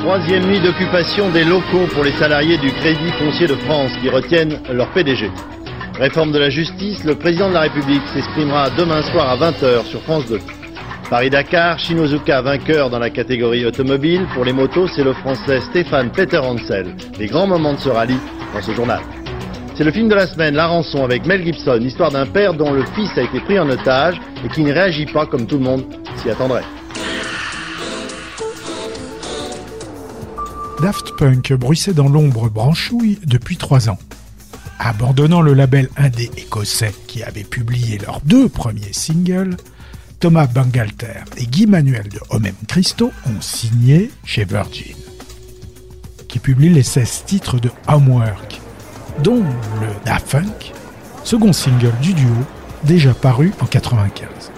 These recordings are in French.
Troisième nuit d'occupation des locaux pour les salariés du Crédit foncier de France qui retiennent leur PDG. Réforme de la justice, le président de la République s'exprimera demain soir à 20h sur France 2. Paris-Dakar, Shinozuka vainqueur dans la catégorie automobile. Pour les motos, c'est le français Stéphane Peter Hansel. Les grands moments de ce rallye dans ce journal. C'est le film de la semaine, La rançon, avec Mel Gibson, histoire d'un père dont le fils a été pris en otage et qui ne réagit pas comme tout le monde s'y attendrait. Daft Punk bruissait dans l'ombre branchouille depuis trois ans. Abandonnant le label indé écossais qui avait publié leurs deux premiers singles, Thomas Bangalter et Guy Manuel de Homem Christo ont signé chez Virgin, qui publie les 16 titres de Homework, dont le Da Funk, second single du duo, déjà paru en 95.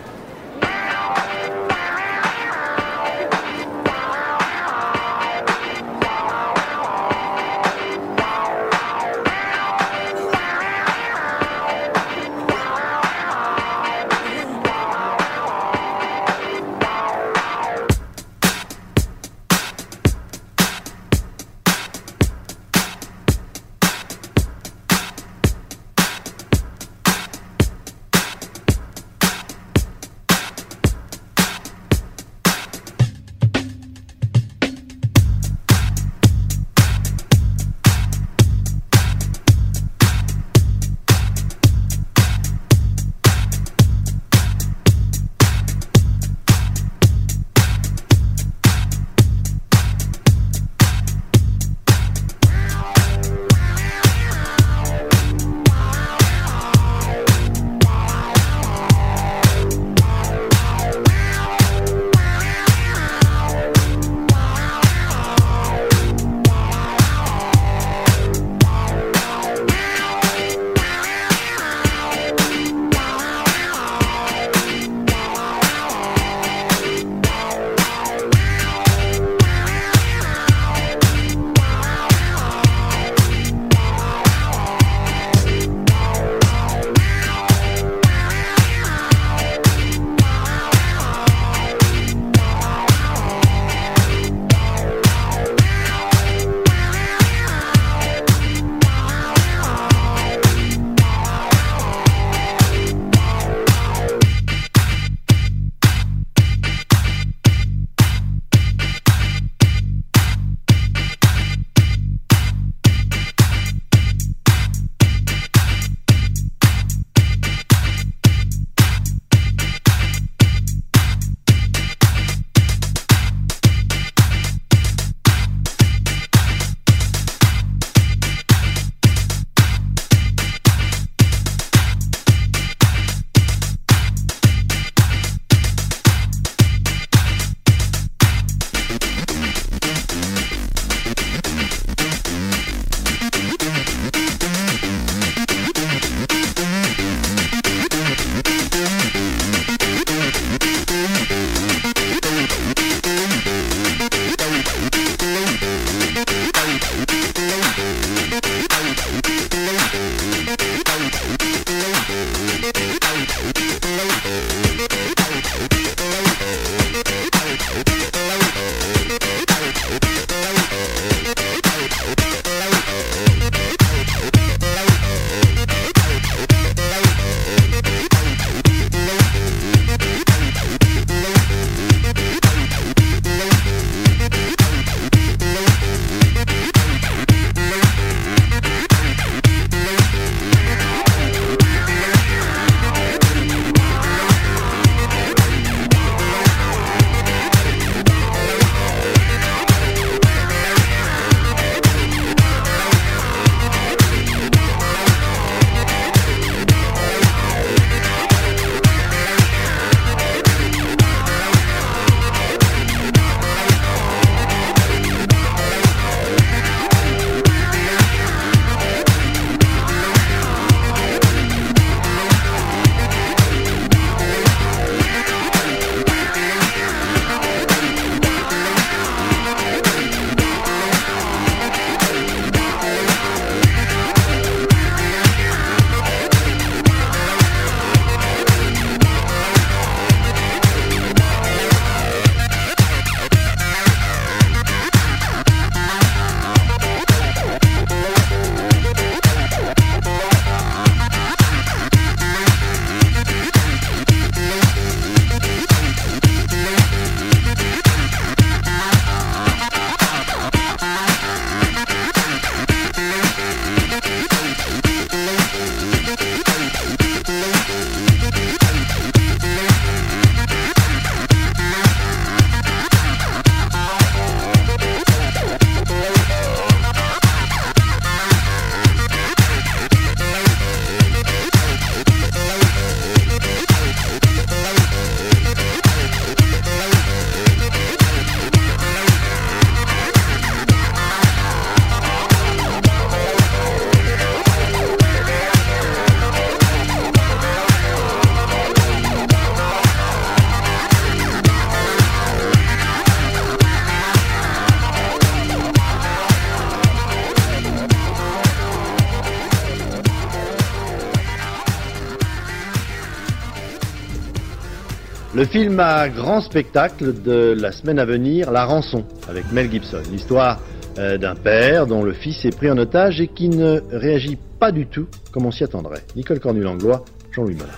Film à grand spectacle de la semaine à venir, La Rançon, avec Mel Gibson. L'histoire euh, d'un père dont le fils est pris en otage et qui ne réagit pas du tout comme on s'y attendrait. Nicole Cornu-Langlois, Jean-Louis Mollin.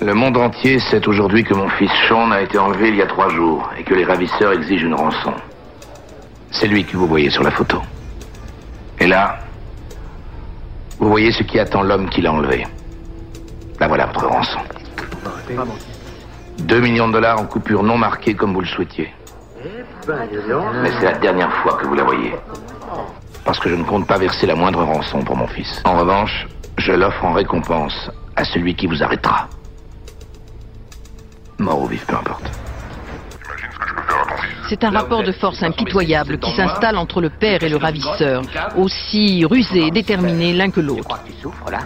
Le monde entier sait aujourd'hui que mon fils Sean a été enlevé il y a trois jours et que les ravisseurs exigent une rançon. C'est lui que vous voyez sur la photo. Et là, vous voyez ce qui attend l'homme qui l'a enlevé. Là voilà votre rançon. 2 millions de dollars en coupure non marquée comme vous le souhaitiez. Mais c'est la dernière fois que vous la voyez. Parce que je ne compte pas verser la moindre rançon pour mon fils. En revanche, je l'offre en récompense à celui qui vous arrêtera. Mort ou vif, peu importe. C'est un rapport de force impitoyable qui s'installe entre le père et le ravisseur, aussi rusés et déterminés l'un que l'autre. Tu souffres là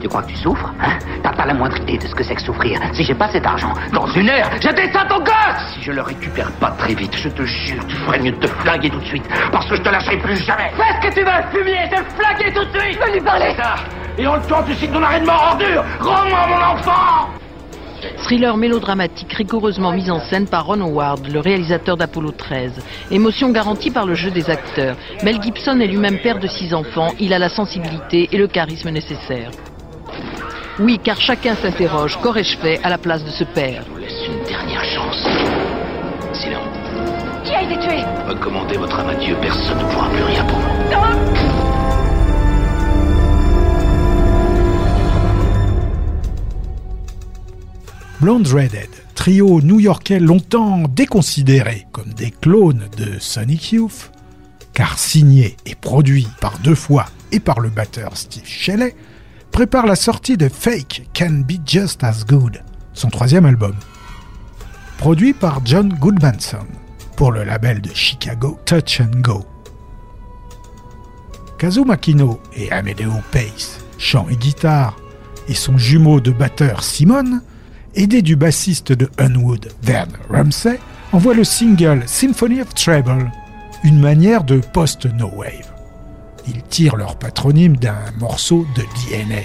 Tu crois que tu souffres hein T'as pas la moindre idée de ce que c'est que souffrir. Si j'ai pas cet argent, dans une heure, je descends ton gosse Si je le récupère pas très vite, je te jure, tu ferais mieux de te flinguer tout de suite, parce que je te lâcherai plus jamais. Fais ce que tu veux, fumier, je me flinguer tout de suite Je veux lui parler ça Et en le temps, tu signes ton arrêt de mort ordure Rends-moi mon enfant Thriller mélodramatique rigoureusement mis en scène par Ron Howard, le réalisateur d'Apollo 13. Émotion garantie par le jeu des acteurs. Mel Gibson est lui-même père de six enfants, il a la sensibilité et le charisme nécessaire. Oui, car chacun s'interroge, qu'aurais-je fait à la place de ce père? Je vous laisse une dernière chance. Silence. Qui a été tué? Recommandez votre âme à Dieu, personne ne pourra plus rien pour vous. Blonde Redhead, trio new-yorkais longtemps déconsidéré comme des clones de Sonic Youth, car signé et produit par deux fois et par le batteur Steve Shelley, prépare la sortie de Fake Can Be Just As Good, son troisième album. Produit par John Goodmanson pour le label de Chicago Touch and Go. Kazu Makino et Amedeo Pace, chant et guitare, et son jumeau de batteur Simon, aidé du bassiste de Unwood, Vern Ramsey, envoie le single Symphony of Treble, une manière de post-no wave. Ils tirent leur patronyme d'un morceau de DNA,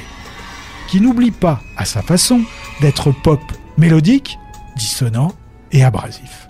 qui n'oublie pas, à sa façon, d'être pop mélodique, dissonant et abrasif.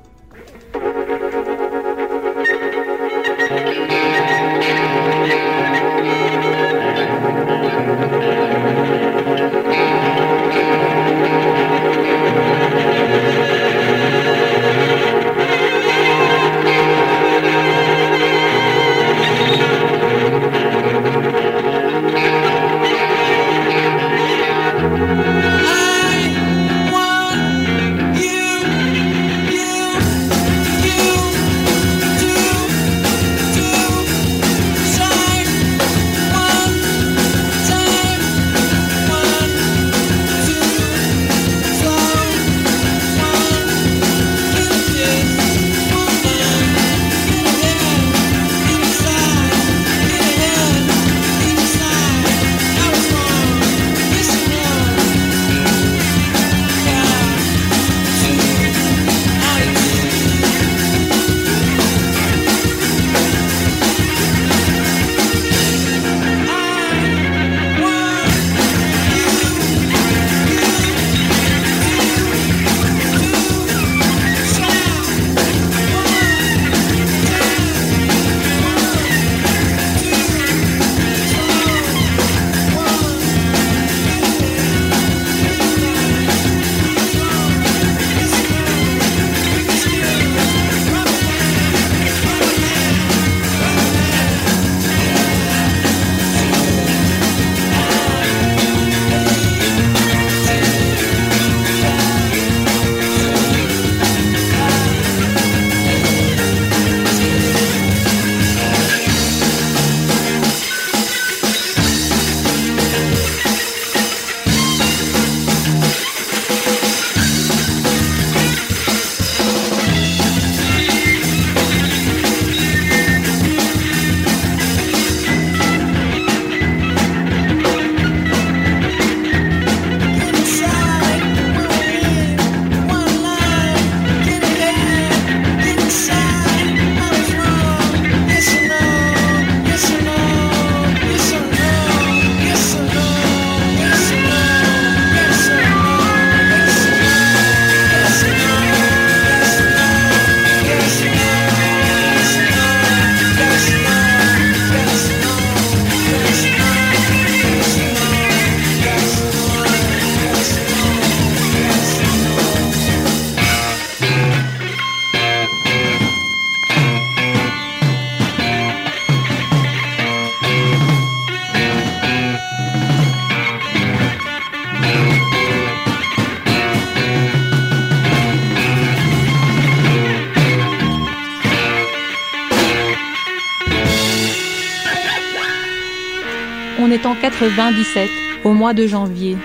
Est en 97, au mois de janvier.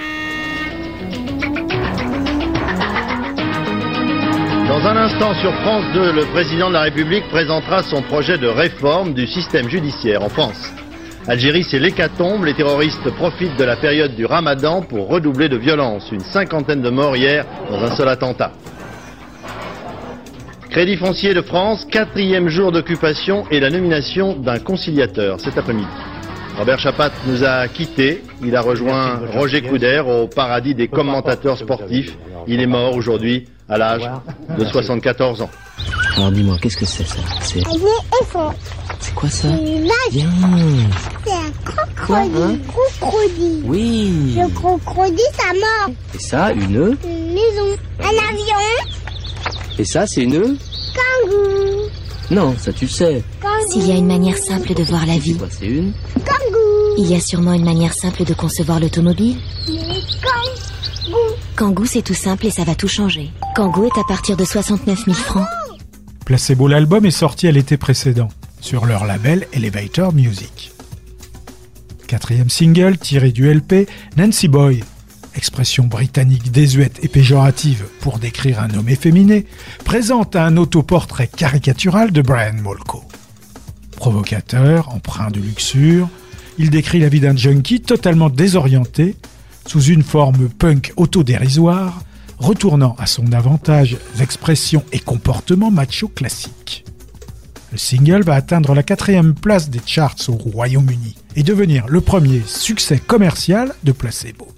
Dans un instant sur France 2, le président de la République présentera son projet de réforme du système judiciaire en France. Algérie, c'est l'hécatombe. Les terroristes profitent de la période du ramadan pour redoubler de violence. Une cinquantaine de morts hier dans un seul attentat. Crédit foncier de France, quatrième jour d'occupation et la nomination d'un conciliateur cet après-midi. Robert Chapat nous a quittés. Il a rejoint Roger Couder au paradis des commentateurs sportifs. Il est mort aujourd'hui à l'âge de 74 ans. Alors dis-moi, qu'est-ce que c'est ça C'est c'est quoi ça. C'est un crocodile. Quoi, hein crocodile. Oui. Le crocodile, ça mort. Et ça, une Une maison. Un avion. Et ça, c'est une Kangourou. Non, ça tu sais. S'il y a une manière simple de voir la vie, quoi C'est une il y a sûrement une manière simple de concevoir l'automobile. Kangoo, c'est tout simple et ça va tout changer. Kangoo est à partir de 69 000 francs. Placebo l'album est sorti à l'été précédent sur leur label Elevator Music. Quatrième single tiré du LP Nancy Boy, expression britannique désuète et péjorative pour décrire un homme efféminé, présente un autoportrait caricatural de Brian Molko. Provocateur, empreint de luxure, il décrit la vie d'un junkie totalement désorienté, sous une forme punk autodérisoire, retournant à son avantage l'expression et comportement macho classique. Le single va atteindre la quatrième place des charts au Royaume-Uni et devenir le premier succès commercial de Placebo.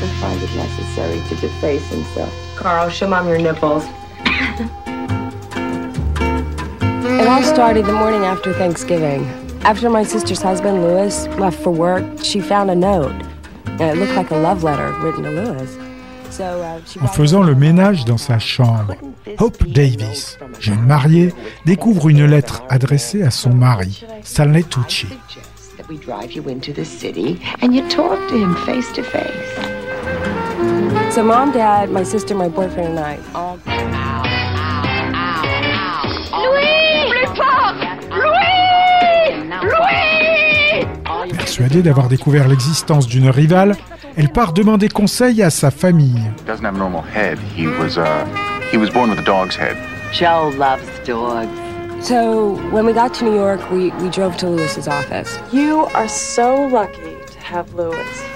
Doesn't find it necessary to deface himself. Carl, show mom your nipples. It all started the morning after Thanksgiving. After my sister's husband, Louis, left for work, she found a note. And it looked like a love letter written to Louis. So, uh, she En faisant le ménage dans sa chambre, Hope Davis, jeune mariée, découvre une lettre adressée à son mari, Stanley Tucci. That we drive you into the city and you talk to him face to face. So mom, dad, my sister, my boyfriend, and I all Louis Plus fort Louis Louis Persuadée d'avoir découvert l'existence d'une rivale, elle part demander conseil à sa famille. doesn't have a normal head. He was uh, he was born with a dog's head. Joe loves dogs. So when we got to New York, we, we drove to Lewis's office. You are so lucky to have.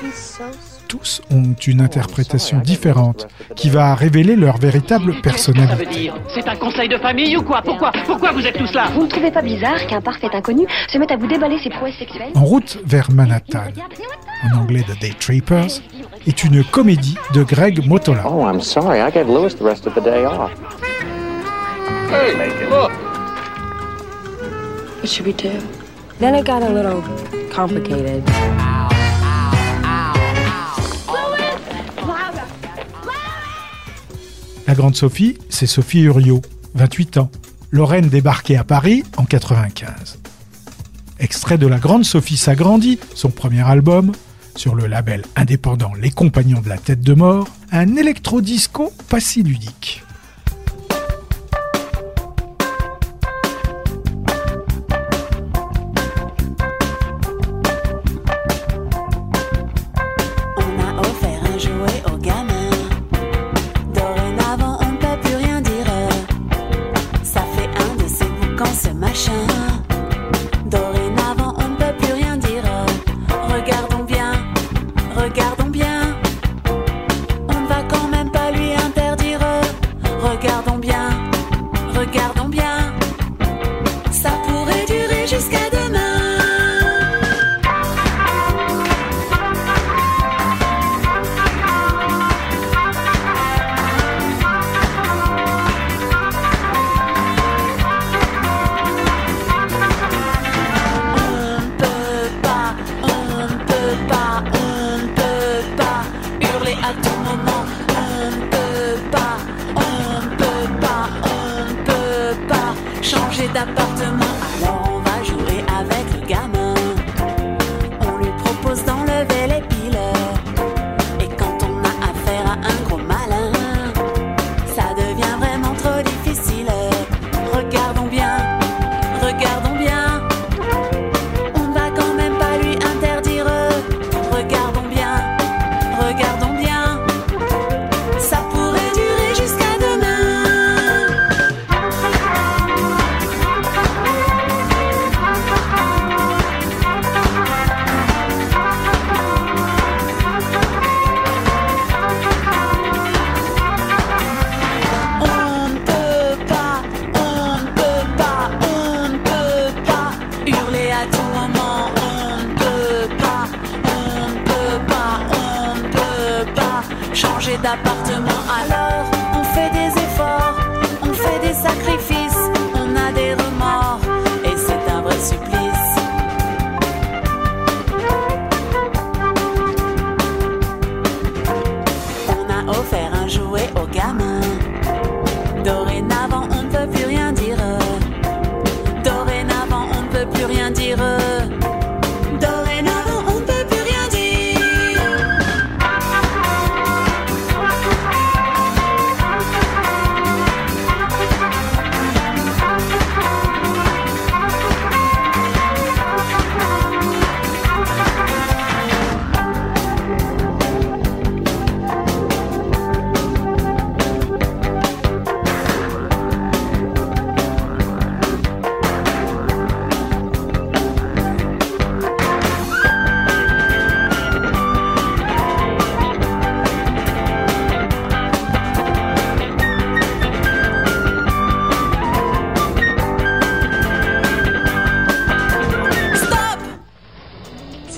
He's so Tous ont une interprétation différente qui va révéler leur véritable personnalité. C'est un conseil de famille ou quoi Pourquoi Pourquoi vous êtes tous là Vous ne trouvez pas bizarre qu'un parfait inconnu se mette à vous déballer ses prouesses sexuelles En route vers Manhattan, en anglais The Day Trippers, est une comédie de Greg Motola. Oh, I'm sorry. I gave Lewis the rest of the day off. Hey, look What should we do? Then it got a little complicated. La grande Sophie, c'est Sophie Uriot, 28 ans, Lorraine débarquée à Paris en 95. Extrait de La Grande Sophie s'agrandit, son premier album, sur le label indépendant Les Compagnons de la Tête de Mort, un électro-disco pas si ludique.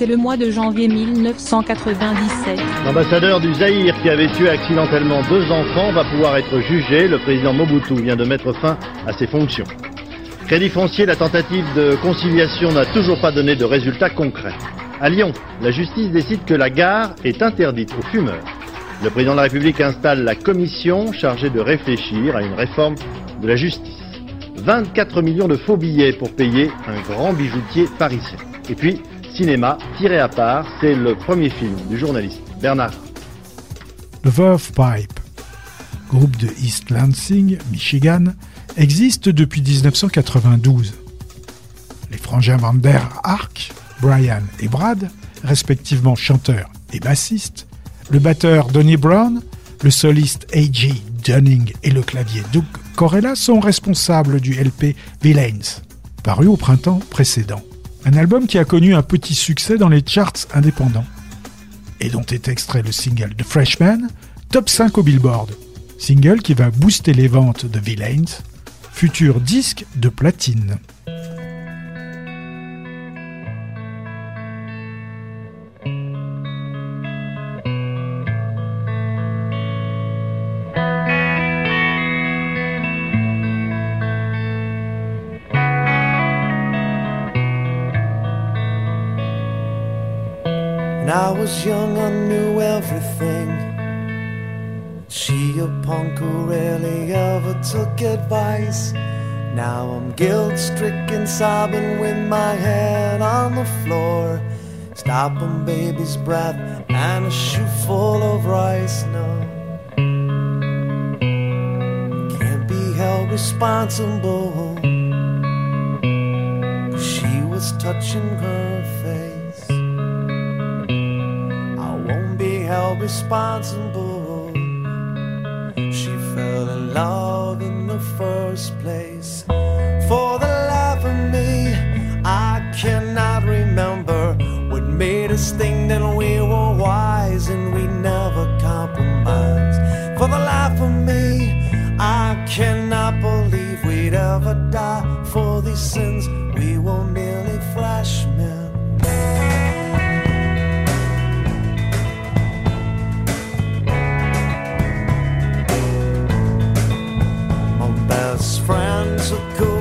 Le mois de janvier 1997. L'ambassadeur du Zaïre qui avait tué accidentellement deux enfants va pouvoir être jugé. Le président Mobutu vient de mettre fin à ses fonctions. Crédit foncier, la tentative de conciliation n'a toujours pas donné de résultats concrets. À Lyon, la justice décide que la gare est interdite aux fumeurs. Le président de la République installe la commission chargée de réfléchir à une réforme de la justice. 24 millions de faux billets pour payer un grand bijoutier parisien. Et puis, cinéma, tiré à part, c'est le premier film du journaliste Bernard. Le Verve Pipe, groupe de East Lansing, Michigan, existe depuis 1992. Les frangins Van der Ark, Brian et Brad, respectivement chanteurs et bassistes, le batteur Donny Brown, le soliste A.J. Dunning et le clavier Doug Corella sont responsables du LP Villains, paru au printemps précédent. Un album qui a connu un petit succès dans les charts indépendants et dont est extrait le single The Freshman, top 5 au Billboard. Single qui va booster les ventes de Villains, futur disque de platine. Was young, I knew everything. She a punk who rarely ever took advice. Now I'm guilt stricken, sobbing with my head on the floor. Stopping baby's breath and a shoe full of rice. No, can't be held responsible. She was touching her responsible. She fell in love in the first place. For the life of me, I cannot remember what made us think that we were wise and we never compromised. For the life of me, I cannot classical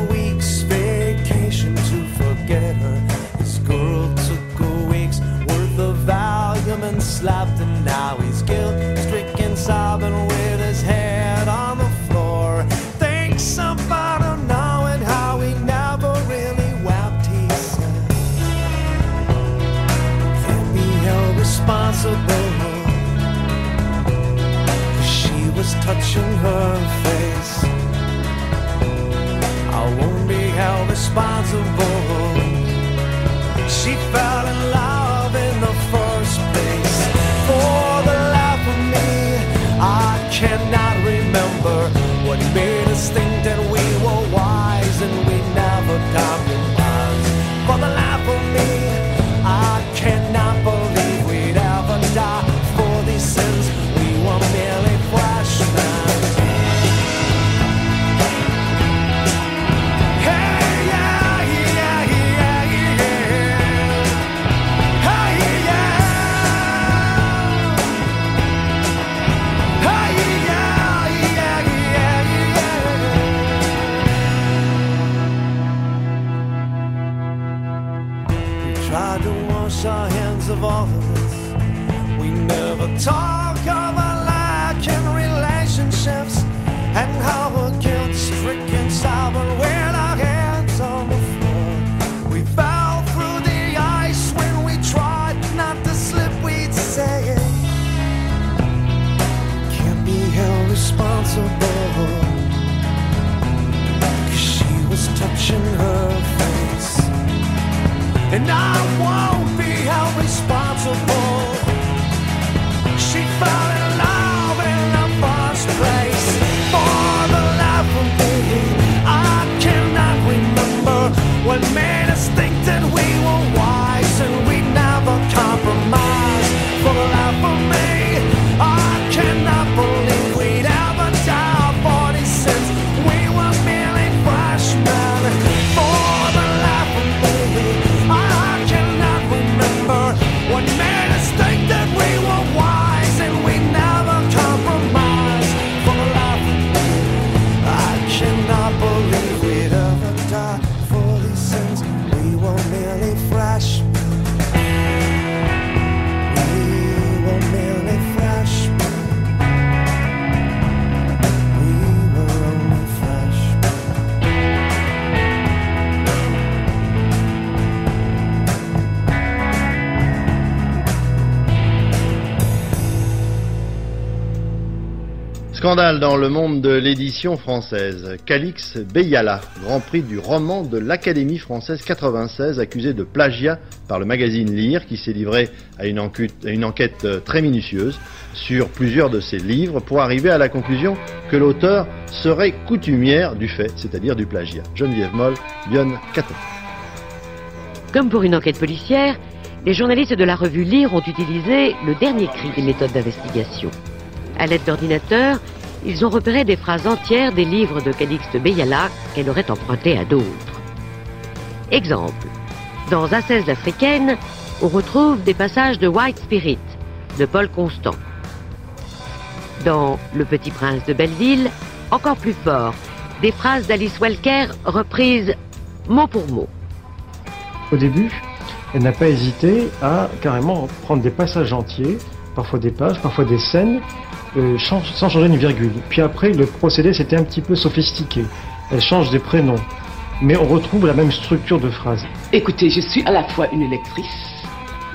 responsible. She fell in love Scandale dans le monde de l'édition française. Calix Beyala, Grand Prix du roman de l'Académie française 96, accusé de plagiat par le magazine Lire, qui s'est livré à une, enquête, euh, très minutieuse sur plusieurs de ses livres pour arriver à la conclusion que l'auteur serait coutumière du fait, c'est-à-dire du plagiat. Geneviève Moll, Lyon 14. Comme pour une enquête policière, les journalistes de la revue Lire ont utilisé le dernier cri des méthodes d'investigation. À l'aide d'ordinateurs, ils ont repéré des phrases entières des livres de Calixte Beyala qu'elle aurait empruntés à d'autres. Exemple, dans Ascèse africaine, on retrouve des passages de White Spirit de Paul Constant. Dans Le Petit Prince de Belleville, encore plus fort, des phrases d'Alice Welker reprises mot pour mot. Au début, elle n'a pas hésité à carrément prendre des passages entiers, parfois des pages, parfois des scènes, euh, sans changer une virgule. Puis après, le procédé c'était un petit peu sophistiqué. Elle change des prénoms, mais on retrouve la même structure de phrase. Écoutez, je suis à la fois une lectrice,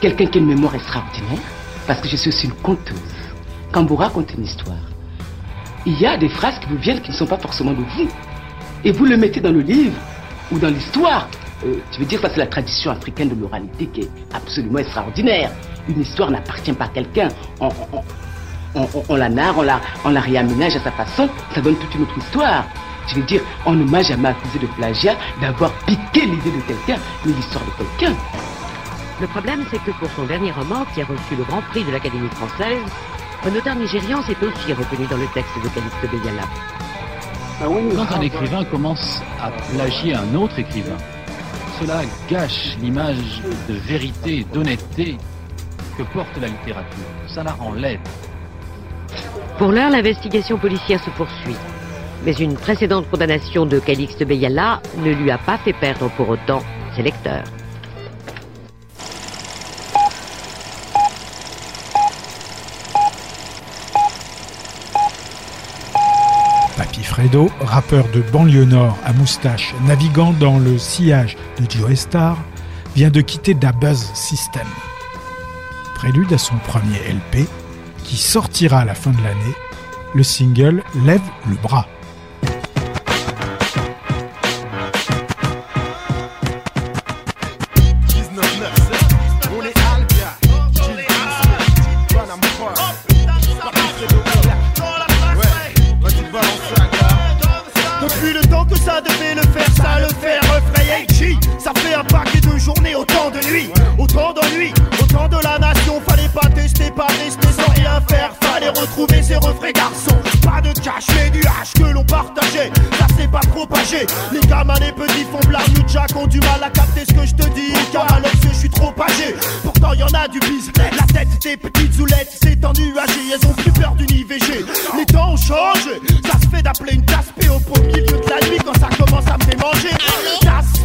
quelqu'un qui a une mémoire extraordinaire, parce que je suis aussi une conteuse. Quand vous racontez une histoire, il y a des phrases qui vous viennent qui ne sont pas forcément de vous. Et vous le mettez dans le livre ou dans l'histoire. Euh, tu veux dire, ça c'est la tradition africaine de l'oralité qui est absolument extraordinaire. Une histoire n'appartient pas à quelqu'un. On, on, la narre, on la, on la réaménage à sa façon, ça donne toute une autre histoire. Je veux dire, on ne m'a jamais accusé de plagiat, d'avoir piqué l'idée de quelqu'un, ni l'histoire de quelqu'un. Le problème, c'est que pour son dernier roman, qui a reçu le Grand Prix de l'Académie française, un auteur nigérian s'est aussi reconnu dans le texte de Calixte Beyala. Quand un écrivain commence à plagier un autre écrivain, cela gâche l'image de vérité et d'honnêteté que porte la littérature. Ça la rend laide. Pour l'heure, l'investigation policière se poursuit. Mais une précédente condamnation de Calixte Beyala ne lui a pas fait perdre pour autant ses lecteurs. Papy Fredo, rappeur de banlieue nord à moustache, naviguant dans le sillage de Joe Star, vient de quitter Da Buzz System. Prélude à son premier LP, qui sortira à la fin de l'année, le single Lève le bras. Que l'on partageait. Ça s'est pas propagé. Les gamins, les petits font blâme. Nous, Jack, ont du mal à capter ce que je te dis. Car alors que je suis trop âgé. Pourtant, y en a du bise. La tête des petites zoulettes s'est ennuagée. Elles ont plus peur d'une IVG. Les temps ont changé. Ça se fait d'appeler une tasse P au beau milieu de la nuit quand ça commence à me démanger. Tasse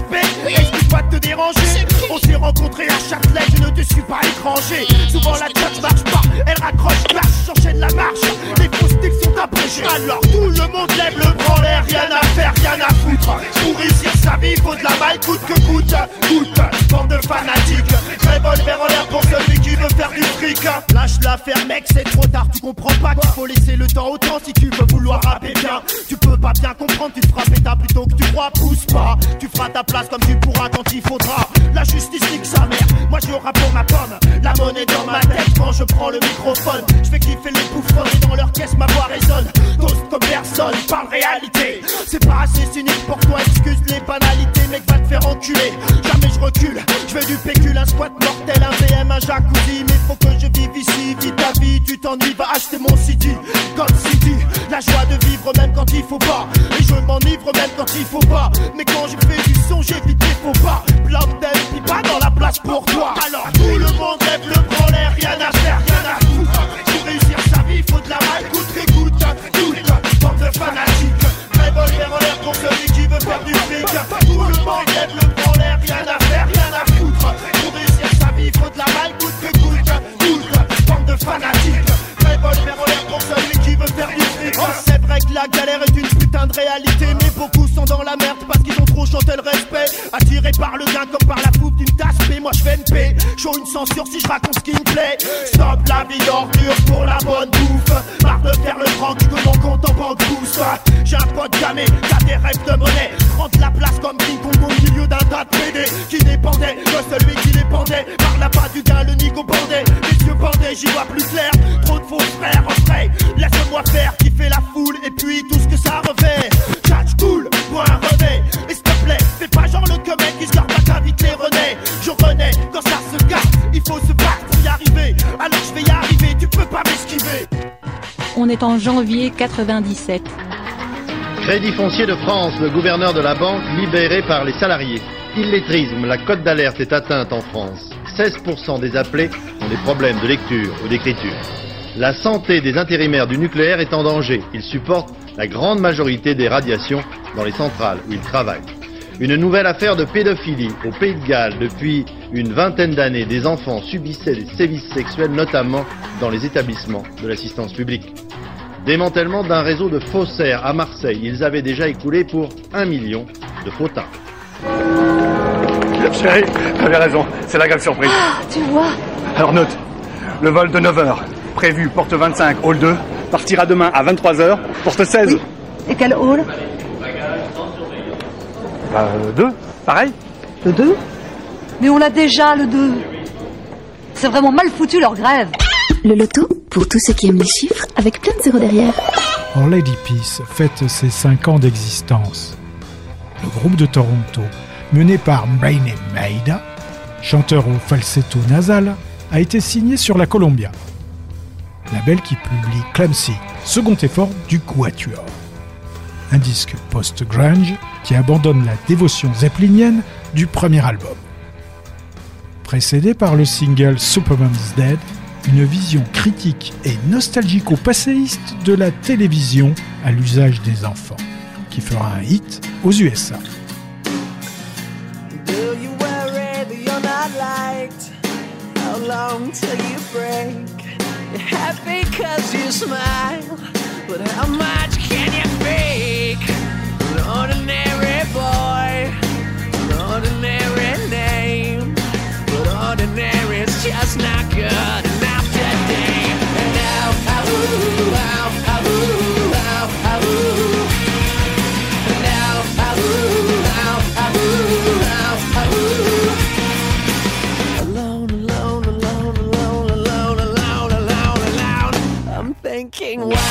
Excuse-moi de te déranger. On s'est rencontrés à Châtelet, je ne te suis pas étranger. Souvent la tête marche pas, elle raccroche, clash, j'enchaîne la marche. Les prostiques sont abrégées. Alors tout le monde lève le bras l'air, rien à faire, rien à foutre. Pour réussir sa vie, faut de la maille, coûte que coûte. Coûte, bande de fanatiques. Revolver en l'air pour celui qui veut faire du fric. Lâche l'affaire, mec, c'est trop tard. Tu comprends pas qu'il faut laisser le temps au temps si tu veux vouloir rapper bien. Tu peux pas bien comprendre, tu te feras péter plutôt que tu crois, pousse pas. Tu feras ta place comme tu pourras quand il faudra. La justice nique sa mère, moi je rappe pour ma pomme. La monnaie dans ma tête quand je prends le microphone. Je fais kiffer les bouffons et dans leur caisse ma voix résonne. Dose comme parle réalité. C'est pas assez cynique pour toi, excuse les banalités, mec va te faire enculer. Jamais je recule, je veux du pécule, un squat mortel, un VM, un jacuzzi. Mais faut que je vive ici, vis ta vie, tu t'ennuies, va acheter mon city. God City, la joie de vivre même quand il faut pas. Et je m'enivre même quand il faut pas. Mais quand je fais du son, j'évite les faux pas. Plantel, puis pas dans la place pour toi. Alors tout le monde lève le en l'air, rien à faire, Le l'air, rien à faire, rien à foutre. Pour réussir sa vie, faut de la maille, coûte que coûte, toute. Bande de fanatiques, revolver en l'air pour celui qui veut faire du fric. Oh, c'est vrai que la galère est une putain de réalité, mais beaucoup sont dans la merde parce qu'ils ont trop chanté le respect. Attirés par le gain comme par la poupe d'une tasse, moi je fais une paix. Chaud une censure si je raconte ce qui me plaît. Stop la vie d'ordure pour la bonne bouffe. Marre de faire le tranquille que mon compte en banque pousse. J'ai un pote gamé qui a des rêves de monnaie. Prendre la place comme King Kong au milieu d'un tas de PD qui dépendait de celui qui dépendait. Par la pas du gain, le nigo bandait. Les yeux bandés, j'y vois plus clair. Trop de faux frères en vrai. Laisse-moi faire, kiffer la foule et puis tout ce que On est en janvier 97. Crédit foncier de France, le gouverneur de la banque libéré par les salariés. Illettrisme, la cote d'alerte est atteinte en France. 16% des appelés ont des problèmes de lecture ou d'écriture. La santé des intérimaires du nucléaire est en danger. Ils supportent la grande majorité des radiations dans les centrales où ils travaillent. Une nouvelle affaire de pédophilie au Pays de Galles. Depuis une vingtaine d'années, des enfants subissaient des sévices sexuels, notamment dans les établissements de l'assistance publique. Démantèlement d'un réseau de faussaires à Marseille. Ils avaient déjà écoulé pour un million de faux timbre. Chérie, t'avais raison, c'est la grave surprise. Tu vois Alors note, le vol de 9h, prévu porte 25, hall 2, partira demain à 23h, porte 16. Et quel hall? Bah, 2, pareil Le 2 Mais on l'a déjà, le 2. C'est vraiment mal foutu leur grève. Le loto, pour tous ceux qui aiment les chiffres, avec plein de zéros derrière. Or Lady Peace fête ses 5 ans d'existence. Le groupe de Toronto, mené par Brainy Maida, chanteur au falsetto nasal, a été signé sur la Columbia, label qui publie Clancy, second effort du Quatuor. Un disque post-grunge qui abandonne la dévotion zeppelinienne du premier album. Précédé par le single Superman's Dead, une vision critique et nostalgico-passéiste de la télévision à l'usage des enfants, qui fera un hit aux USA. Do you worry that you're not? How waiting.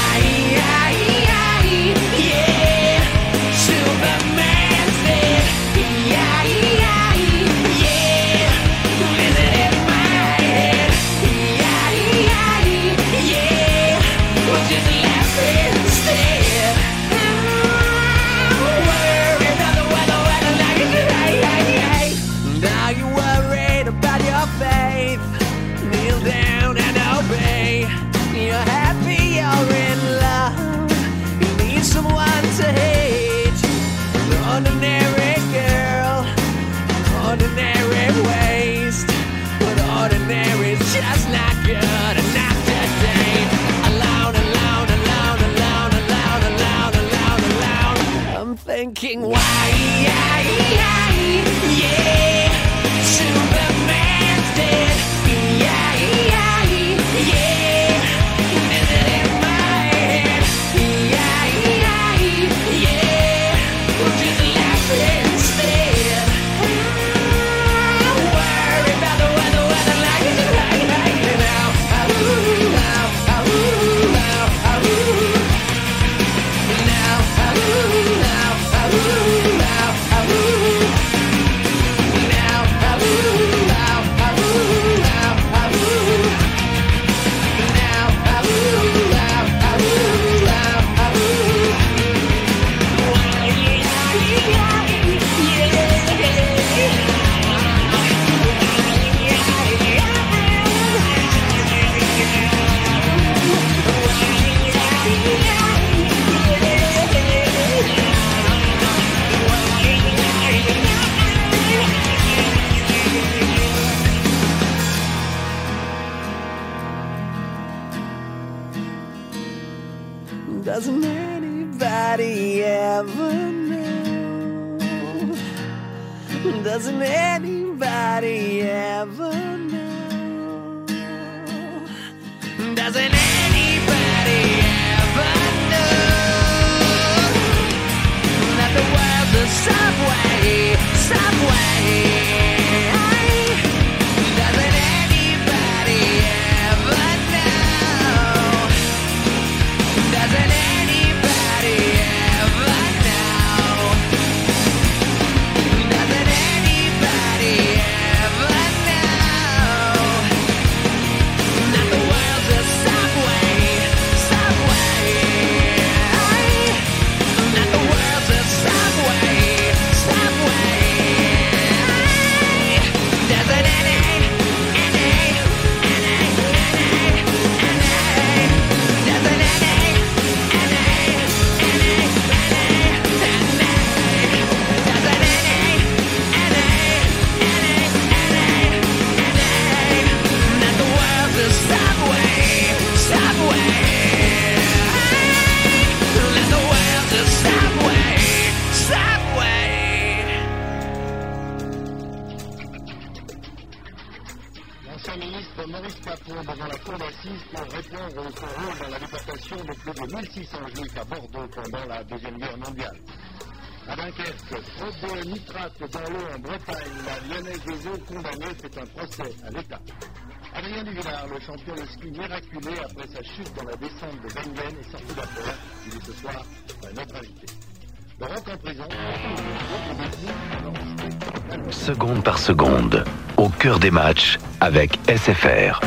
Thinking, why, subway, subway? Au cœur des matchs avec SFR.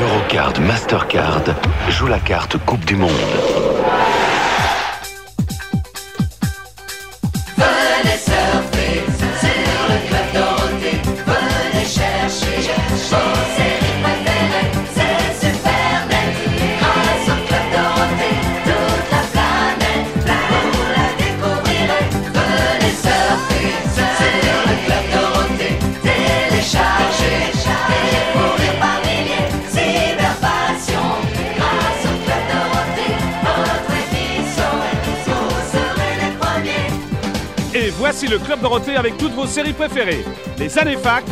Eurocard Mastercard joue la carte Coupe du Monde. Le Club Dorothée avec toutes vos séries préférées, les années fac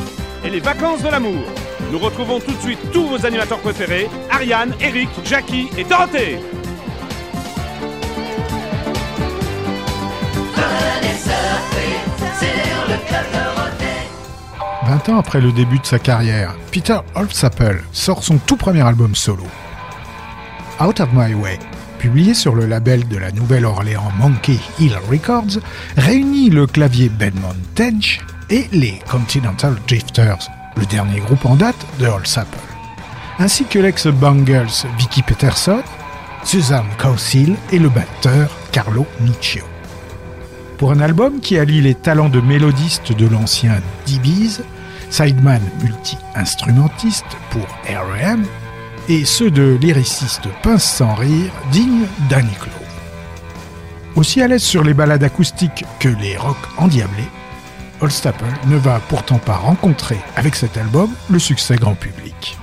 et les vacances de l'amour. Nous retrouvons tout de suite tous vos animateurs préférés, Ariane, Eric, Jackie et Dorothée. 20 ans après le début de sa carrière, Peter Holtzapfel sort son tout premier album solo. Out of My Way, publié sur le label de la Nouvelle-Orléans Monkey Hill Records, réunit le clavier Bedmont Tench et les Continental Drifters, le dernier groupe en date de Holtzapfel, ainsi que l'ex-Bangles Vicky Peterson, Suzanne Causil et le batteur Carlo Nuccio. Pour un album qui allie les talents de mélodiste de l'ancien D-Bees, sideman multi-instrumentiste pour R.E.M. et ceux de lyriciste pince sans rire digne d'Annie. Aussi à l'aise sur les ballades acoustiques que les rocks endiablés, Holstapple ne va pourtant pas rencontrer avec cet album le succès grand public.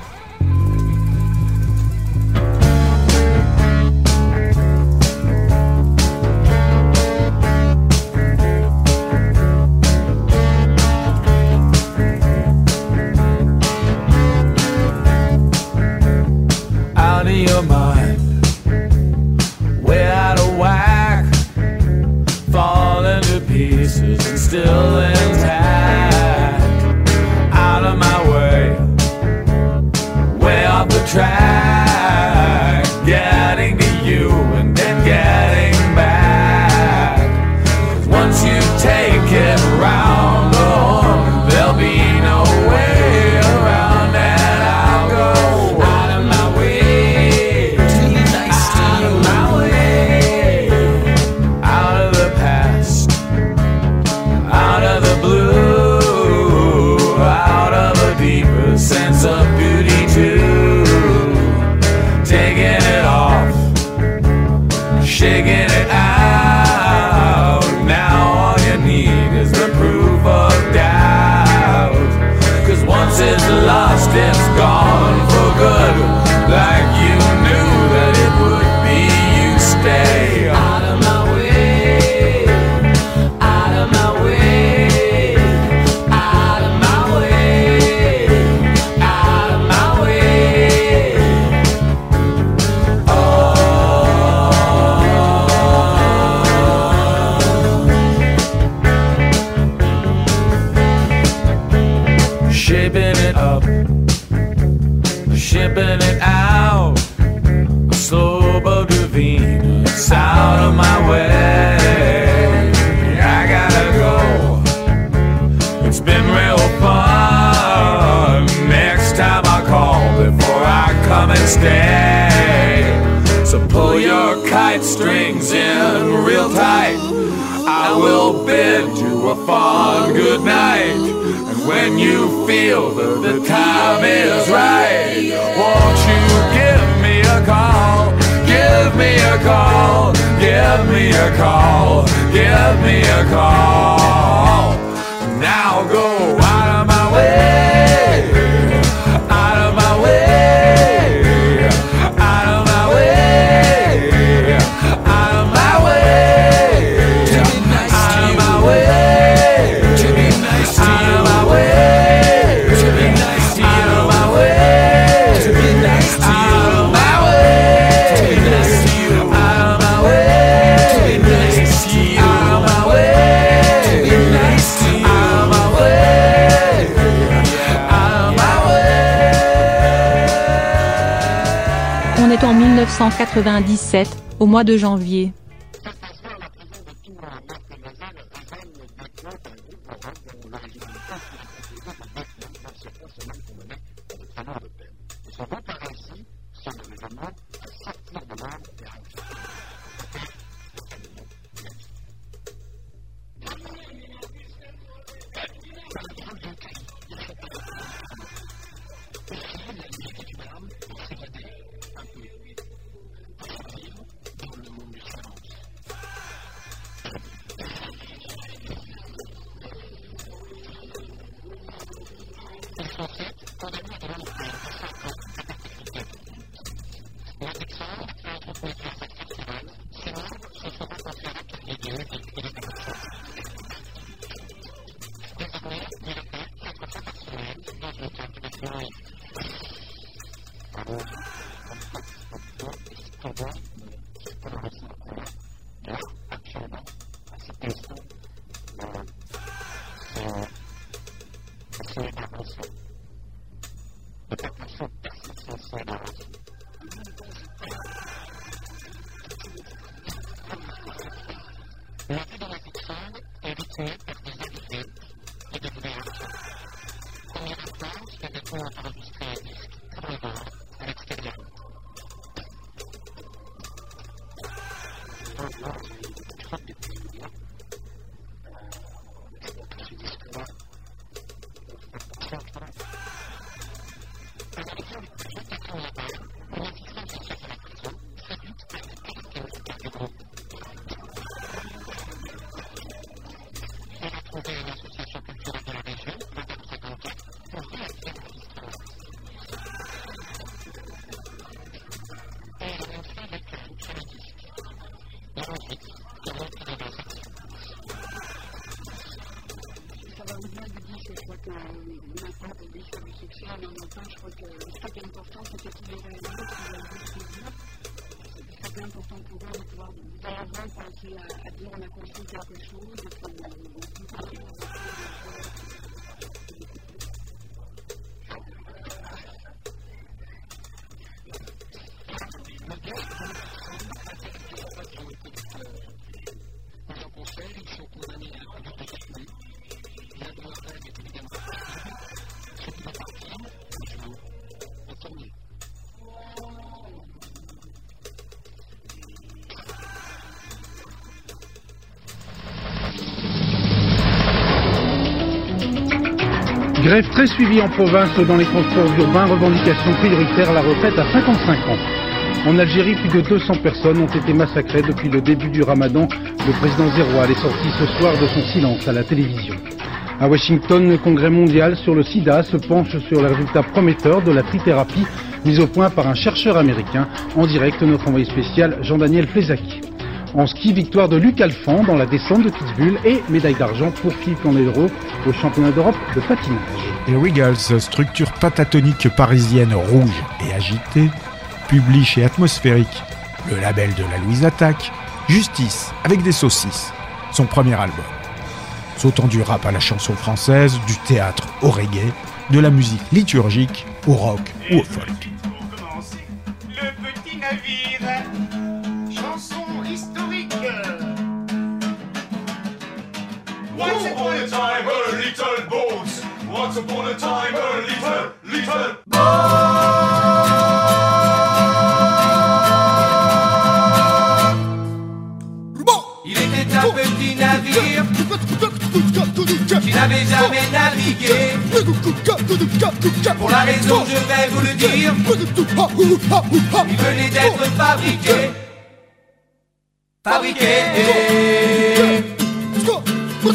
1997, au mois de janvier. Grève très suivie en province dans les transports urbains, revendication prioritaire la retraite à 55 ans. En Algérie, plus de 200 personnes ont été massacrées depuis le début du ramadan. Le président Zeroual est sorti ce soir de son silence à la télévision. À Washington, le congrès mondial sur le sida se penche sur les résultats prometteurs de la trithérapie mise au point par un chercheur américain. En direct, notre envoyé spécial Jean-Daniel Flezaki. En ski, victoire de Luc Alphand dans la descente de Kitzbühel et médaille d'argent pour Philippe Landero au championnat d'Europe de patinage. Les Wiggles, structure patatonique parisienne rouge et agitée, publie chez Atmosphérique, le label de la Louise Attaque, Justice avec des saucisses, son premier album. Sautant du rap à la chanson française, du théâtre au reggae, de la musique liturgique au rock ou au folk. Le petit navire, Once upon a time, a little, little est un petit navire. Tu n'avais jamais navigué. Pour la raison, je vais vous le dire. Il venait d'être fabriqué. Fabriqué. Il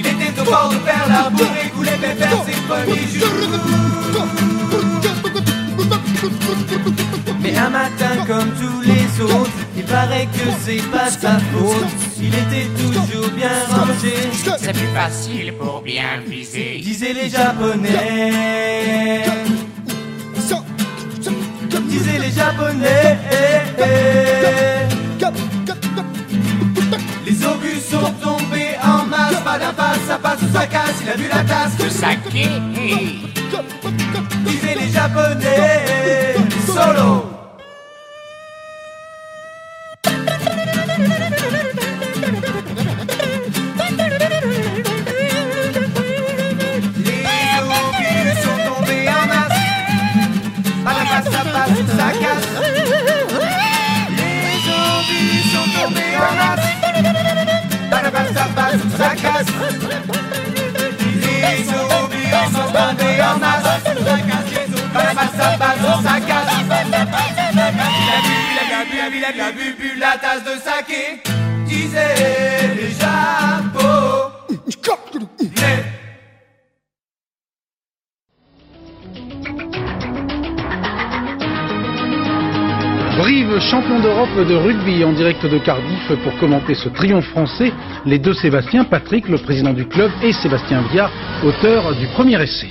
était au bord de faire l'amour et voulait faire ses premiers jours. Mais un matin comme tous les autres, il paraît que c'est pas sa faute. Il était toujours bien rangé. C'est plus facile pour bien viser. Disaient les Japonais. Disaient les Japonais. Pas d'un pas, ça passe ou ça casse. Il a vu la tasse. Le saké. Disaient les Japonais. Solo. Ça casse. Les sont tombés en d'un pas, ça ça il a bu, il a bu, il a bu, il a bu, bu la tasse de saké. Disait de rugby en direct de Cardiff pour commenter ce triomphe français. Les deux Sébastien, Patrick, le président du club, et Sébastien Viard, auteur du premier essai.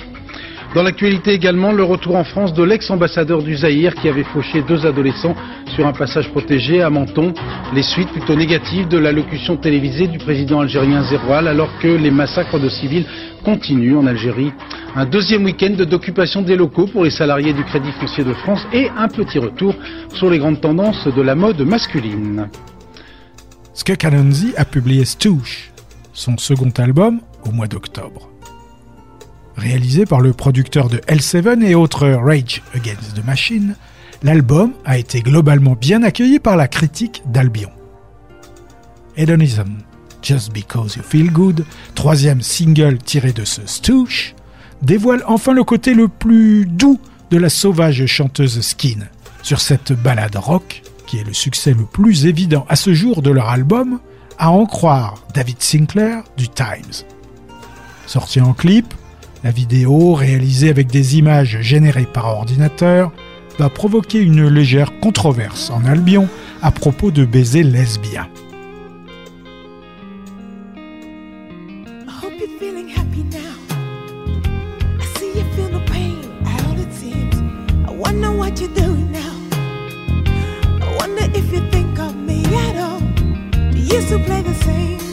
Dans l'actualité également, le retour en France de l'ex-ambassadeur du Zaïre qui avait fauché deux adolescents sur un passage protégé à Menton. Les suites plutôt négatives de l'allocution télévisée du président algérien Zeroual alors que les massacres de civils continuent en Algérie. Un deuxième week-end d'occupation des locaux pour les salariés du Crédit foncier de France et un petit retour sur les grandes tendances de la mode masculine. Anansi a publié Stoosh, son second album, au mois d'octobre. Réalisé par le producteur de L7 et autres Rage Against the Machine, l'album a été globalement bien accueilli par la critique d'Albion. Hedonism, Just Because You Feel Good, troisième single tiré de ce Stoosh, dévoile enfin le côté le plus doux de la sauvage chanteuse Skin sur cette balade rock qui est le succès le plus évident à ce jour de leur album, à en croire David Sinclair du Times. Sorti en clip, la vidéo, réalisée avec des images générées par ordinateur, va provoquer une légère controverse en Albion à propos de baisers lesbiens. Hope you're feeling happy now. I see you feel the pain all it seems. I wonder what you're doing now. I wonder if you think of me at all. You used to play the same